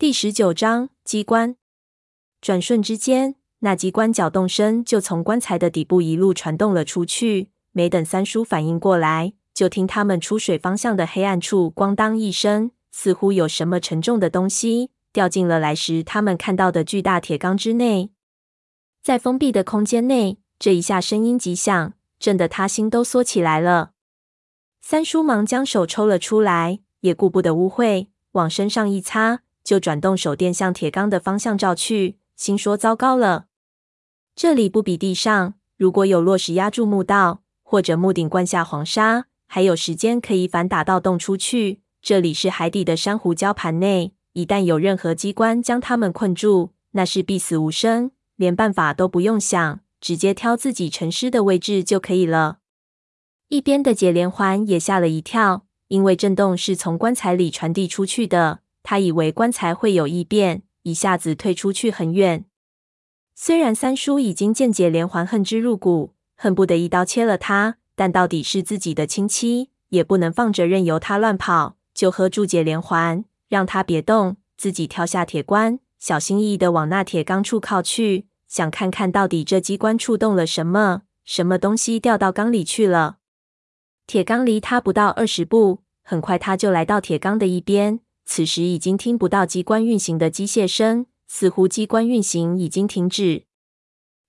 第十九章机关。转瞬之间，那机关搅动声就从棺材的底部一路传动了出去。没等三叔反应过来，就听他们出水方向的黑暗处“咣当”一声，似乎有什么沉重的东西掉进了来时他们看到的巨大铁缸之内。在封闭的空间内，这一下声音极响，震得他心都缩起来了。三叔忙将手抽了出来，也顾不得污秽，往身上一擦。就转动手电向铁缸的方向照去，心说：“糟糕了，这里不比地上，如果有落石压住墓道，或者墓顶灌下黄沙，还有时间可以反打到洞出去。这里是海底的珊瑚礁盘内，一旦有任何机关将他们困住，那是必死无生，连办法都不用想，直接挑自己沉尸的位置就可以了。”一边的解连环也吓了一跳，因为震动是从棺材里传递出去的。他以为棺材会有异变，一下子退出去很远。虽然三叔已经见解连环恨之入骨，恨不得一刀切了他，但到底是自己的亲戚，也不能放着任由他乱跑，就喝住解连环，让他别动，自己跳下铁棺，小心翼翼的往那铁缸处靠去，想看看到底这机关触动了什么，什么东西掉到缸里去了。铁缸离他不到二十步，很快他就来到铁缸的一边。此时已经听不到机关运行的机械声，似乎机关运行已经停止。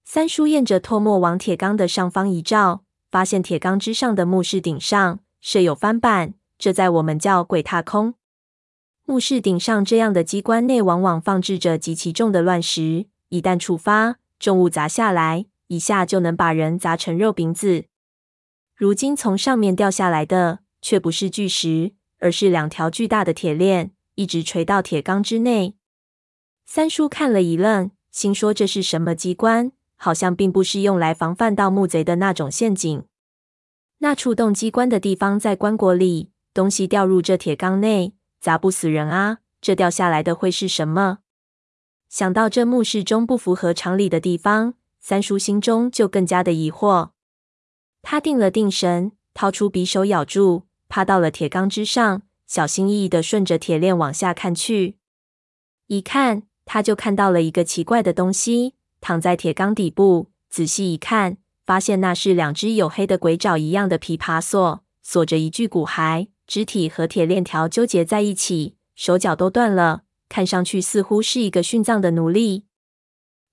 三叔沿着唾沫往铁缸的上方一照，发现铁缸之上的墓室顶上设有翻板，这在我们叫鬼踏空。墓室顶上这样的机关内往往放置着极其重的乱石，一旦触发，重物砸下来，一下就能把人砸成肉饼子。如今从上面掉下来的却不是巨石。而是两条巨大的铁链，一直垂到铁缸之内。三叔看了一愣，心说：“这是什么机关？好像并不是用来防范盗墓贼的那种陷阱。那触动机关的地方在棺椁里，东西掉入这铁缸内，砸不死人啊！这掉下来的会是什么？”想到这墓室中不符合常理的地方，三叔心中就更加的疑惑。他定了定神，掏出匕首，咬住。趴到了铁缸之上，小心翼翼地顺着铁链往下看去。一看，他就看到了一个奇怪的东西躺在铁缸底部。仔细一看，发现那是两只黝黑的鬼爪一样的琵琶锁，锁着一具骨骸，肢体和铁链条纠结在一起，手脚都断了，看上去似乎是一个殉葬的奴隶。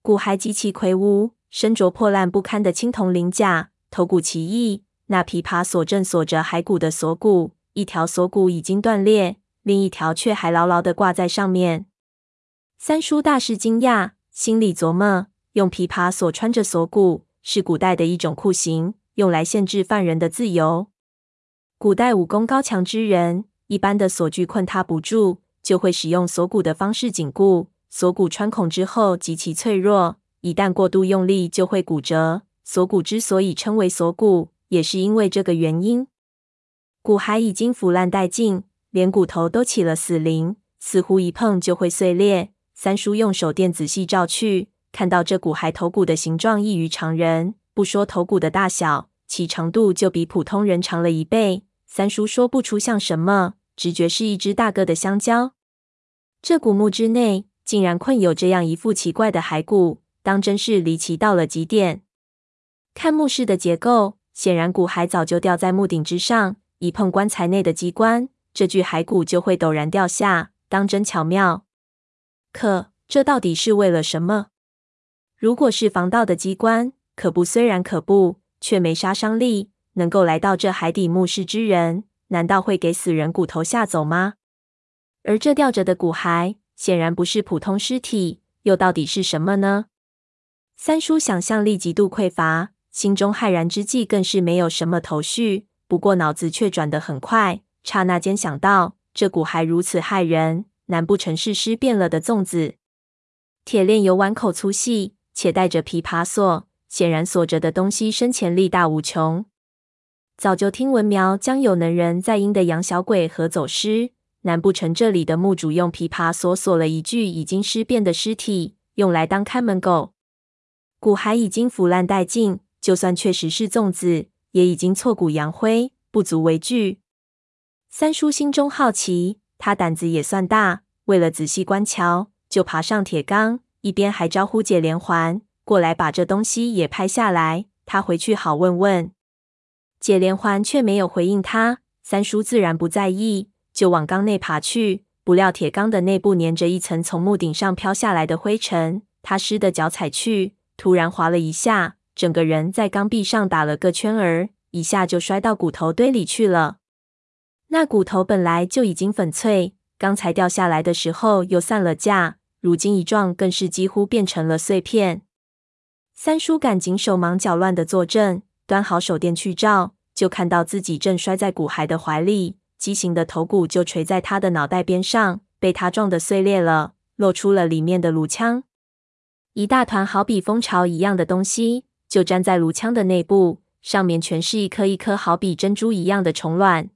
骨骸极其魁梧，身着破烂不堪的青铜鳞甲，头骨奇异。那琵琶锁正锁着骸骨的锁骨，一条锁骨已经断裂，另一条却还牢牢地挂在上面。三叔大是惊讶，心里琢磨：用琵琶锁穿着锁骨是古代的一种酷刑，用来限制犯人的自由。古代武功高强之人，一般的锁具困他不住，就会使用锁骨的方式紧固。锁骨穿孔之后极其脆弱，一旦过度用力就会骨折。锁骨之所以称为锁骨。也是因为这个原因，骨骸已经腐烂殆尽，连骨头都起了死灵，似乎一碰就会碎裂。三叔用手电仔细照去，看到这骨骸头骨的形状异于常人，不说头骨的大小，其长度就比普通人长了一倍。三叔说不出像什么，直觉是一只大个的香蕉。这古墓之内竟然困有这样一副奇怪的骸骨，当真是离奇到了极点。看墓室的结构。显然，骨骸早就吊在墓顶之上，一碰棺材内的机关，这具骸骨就会陡然掉下，当真巧妙。可这到底是为了什么？如果是防盗的机关，可怖虽然可怖，却没杀伤力。能够来到这海底墓室之人，难道会给死人骨头吓走吗？而这吊着的骨骸，显然不是普通尸体，又到底是什么呢？三叔想象力极度匮乏。心中骇然之际，更是没有什么头绪。不过脑子却转得很快，刹那间想到，这骨骸如此骇人，难不成是尸变了的粽子？铁链有碗口粗细，且带着琵琶锁，显然锁着的东西生前力大无穷。早就听闻苗疆有能人在阴的养小鬼和走尸，难不成这里的墓主用琵琶锁锁了一具已经尸变的尸体，用来当看门狗？骨骸已经腐烂殆尽。就算确实是粽子，也已经挫骨扬灰，不足为惧。三叔心中好奇，他胆子也算大，为了仔细观瞧，就爬上铁缸，一边还招呼解连环过来把这东西也拍下来，他回去好问问。解连环却没有回应他，三叔自然不在意，就往缸内爬去。不料铁缸的内部粘着一层从木顶上飘下来的灰尘，他湿的脚踩去，突然滑了一下，整个人在缸壁上打了个圈儿，一下就摔到骨头堆里去了。那骨头本来就已经粉脆，刚才掉下来的时候又散了架，如今一撞更是几乎变成了碎片。三叔赶紧手忙脚乱的坐正，端好手电去照，就看到自己正摔在骨骸的怀里。畸形的头骨就垂在他的脑袋边上，被他撞得碎裂了，露出了里面的颅腔。一大团好比蜂巢一样的东西，就粘在炉腔的内部，上面全是一颗一颗好比珍珠一样的虫卵，